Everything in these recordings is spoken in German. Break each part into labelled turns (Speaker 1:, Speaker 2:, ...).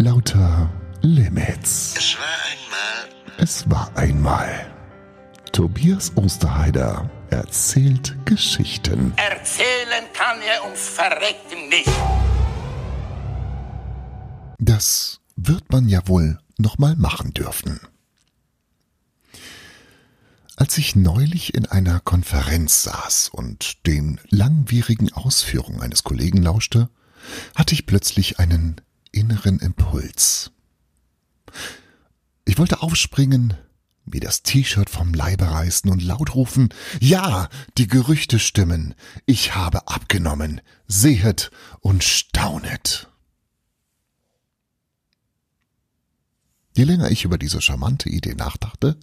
Speaker 1: Lauter Limits.
Speaker 2: Es war einmal.
Speaker 1: Es war einmal. Tobias Osterheider erzählt Geschichten.
Speaker 2: Erzählen kann er uns verrecken nicht.
Speaker 1: Das wird man ja wohl noch mal machen dürfen. Als ich neulich in einer Konferenz saß und den langwierigen Ausführungen eines Kollegen lauschte, hatte ich plötzlich einen inneren Impuls. Ich wollte aufspringen, mir das T-Shirt vom Leibe reißen und laut rufen, ja, die Gerüchte stimmen, ich habe abgenommen, sehet und staunet. Je länger ich über diese charmante Idee nachdachte,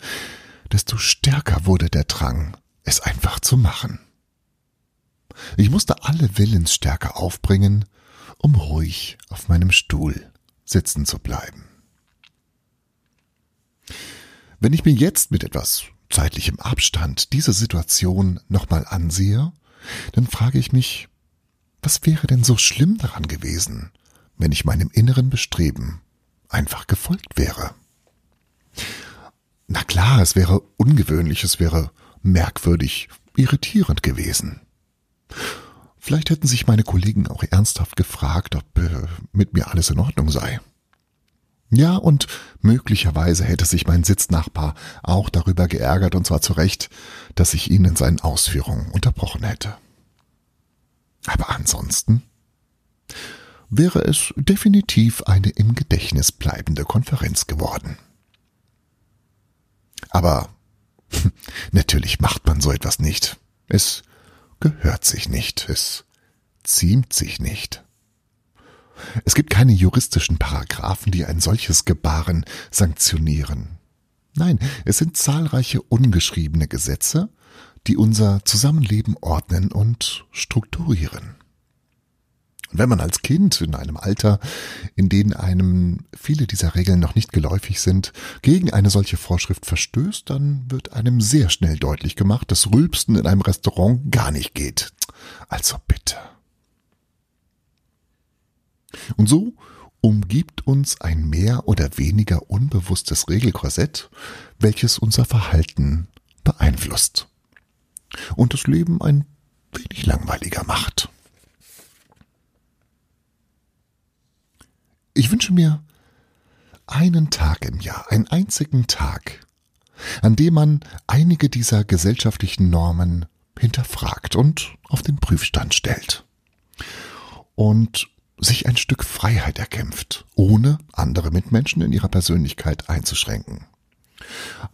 Speaker 1: desto stärker wurde der Drang, es einfach zu machen. Ich musste alle Willensstärke aufbringen, um ruhig auf meinem Stuhl sitzen zu bleiben. Wenn ich mir jetzt mit etwas zeitlichem Abstand diese Situation nochmal ansehe, dann frage ich mich, was wäre denn so schlimm daran gewesen, wenn ich meinem inneren Bestreben einfach gefolgt wäre? Na klar, es wäre ungewöhnlich, es wäre merkwürdig, irritierend gewesen. Vielleicht hätten sich meine Kollegen auch ernsthaft gefragt, ob äh, mit mir alles in Ordnung sei. Ja, und möglicherweise hätte sich mein Sitznachbar auch darüber geärgert, und zwar zu Recht, dass ich ihn in seinen Ausführungen unterbrochen hätte. Aber ansonsten wäre es definitiv eine im Gedächtnis bleibende Konferenz geworden. Aber natürlich macht man so etwas nicht. Es gehört sich nicht, es ziemt sich nicht. Es gibt keine juristischen Paragraphen, die ein solches Gebaren sanktionieren. Nein, es sind zahlreiche ungeschriebene Gesetze, die unser Zusammenleben ordnen und strukturieren. Und wenn man als Kind in einem Alter, in dem einem viele dieser Regeln noch nicht geläufig sind, gegen eine solche Vorschrift verstößt, dann wird einem sehr schnell deutlich gemacht, dass Rülpsten in einem Restaurant gar nicht geht. Also bitte. Und so umgibt uns ein mehr oder weniger unbewusstes Regelkorsett, welches unser Verhalten beeinflusst und das Leben ein wenig langweiliger macht. Ich wünsche mir einen Tag im Jahr, einen einzigen Tag, an dem man einige dieser gesellschaftlichen Normen hinterfragt und auf den Prüfstand stellt. Und sich ein Stück Freiheit erkämpft, ohne andere Mitmenschen in ihrer Persönlichkeit einzuschränken.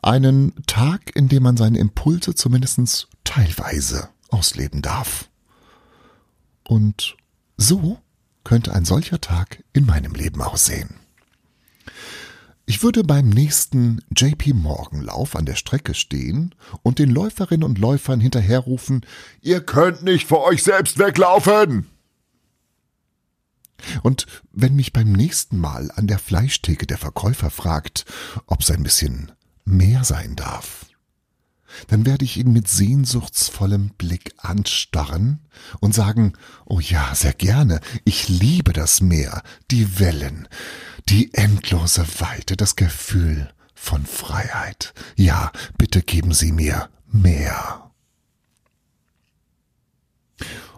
Speaker 1: Einen Tag, in dem man seine Impulse zumindest teilweise ausleben darf. Und so könnte ein solcher Tag in meinem Leben aussehen. Ich würde beim nächsten JP Morgan Lauf an der Strecke stehen und den Läuferinnen und Läufern hinterherrufen, ihr könnt nicht vor euch selbst weglaufen! Und wenn mich beim nächsten Mal an der Fleischtheke der Verkäufer fragt, ob es ein bisschen mehr sein darf, dann werde ich ihn mit sehnsuchtsvollem Blick anstarren und sagen, oh ja, sehr gerne, ich liebe das Meer, die Wellen, die endlose Weite, das Gefühl von Freiheit. Ja, bitte geben Sie mir mehr.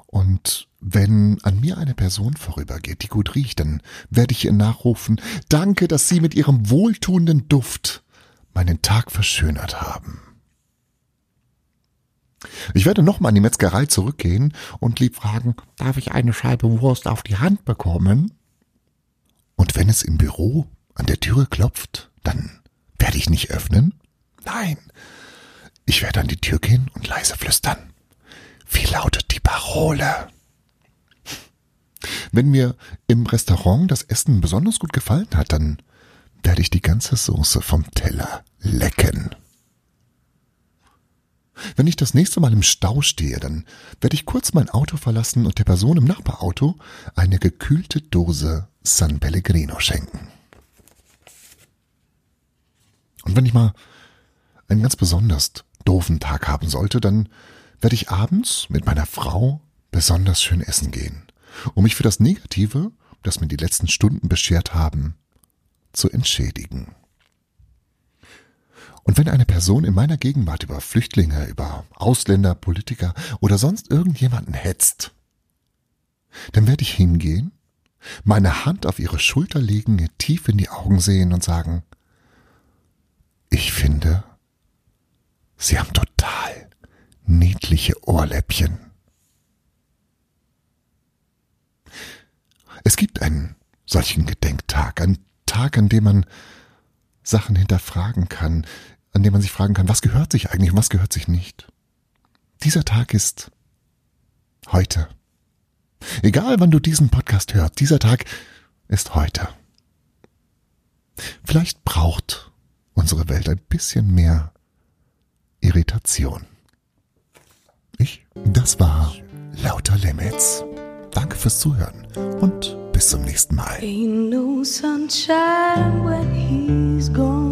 Speaker 1: Und wenn an mir eine Person vorübergeht, die gut riecht, dann werde ich ihr nachrufen, danke, dass Sie mit Ihrem wohltuenden Duft meinen Tag verschönert haben. Ich werde nochmal an die Metzgerei zurückgehen und lieb fragen, darf ich eine Scheibe Wurst auf die Hand bekommen? Und wenn es im Büro an der Türe klopft, dann werde ich nicht öffnen? Nein, ich werde an die Tür gehen und leise flüstern. Wie lautet die Parole? Wenn mir im Restaurant das Essen besonders gut gefallen hat, dann werde ich die ganze Soße vom Teller lecken. Wenn ich das nächste Mal im Stau stehe, dann werde ich kurz mein Auto verlassen und der Person im Nachbarauto eine gekühlte Dose San Pellegrino schenken. Und wenn ich mal einen ganz besonders doofen Tag haben sollte, dann werde ich abends mit meiner Frau besonders schön essen gehen, um mich für das Negative, das mir die letzten Stunden beschert haben, zu entschädigen. Und wenn eine Person in meiner Gegenwart über Flüchtlinge, über Ausländer, Politiker oder sonst irgendjemanden hetzt, dann werde ich hingehen, meine Hand auf ihre Schulter legen, ihr tief in die Augen sehen und sagen, ich finde, sie haben total niedliche Ohrläppchen. Es gibt einen solchen Gedenktag, einen Tag, an dem man Sachen hinterfragen kann, an dem man sich fragen kann, was gehört sich eigentlich und was gehört sich nicht. Dieser Tag ist heute. Egal wann du diesen Podcast hörst, dieser Tag ist heute. Vielleicht braucht unsere Welt ein bisschen mehr Irritation. Ich, das war Lauter Limits. Danke fürs Zuhören und bis zum nächsten Mal.
Speaker 3: is gone.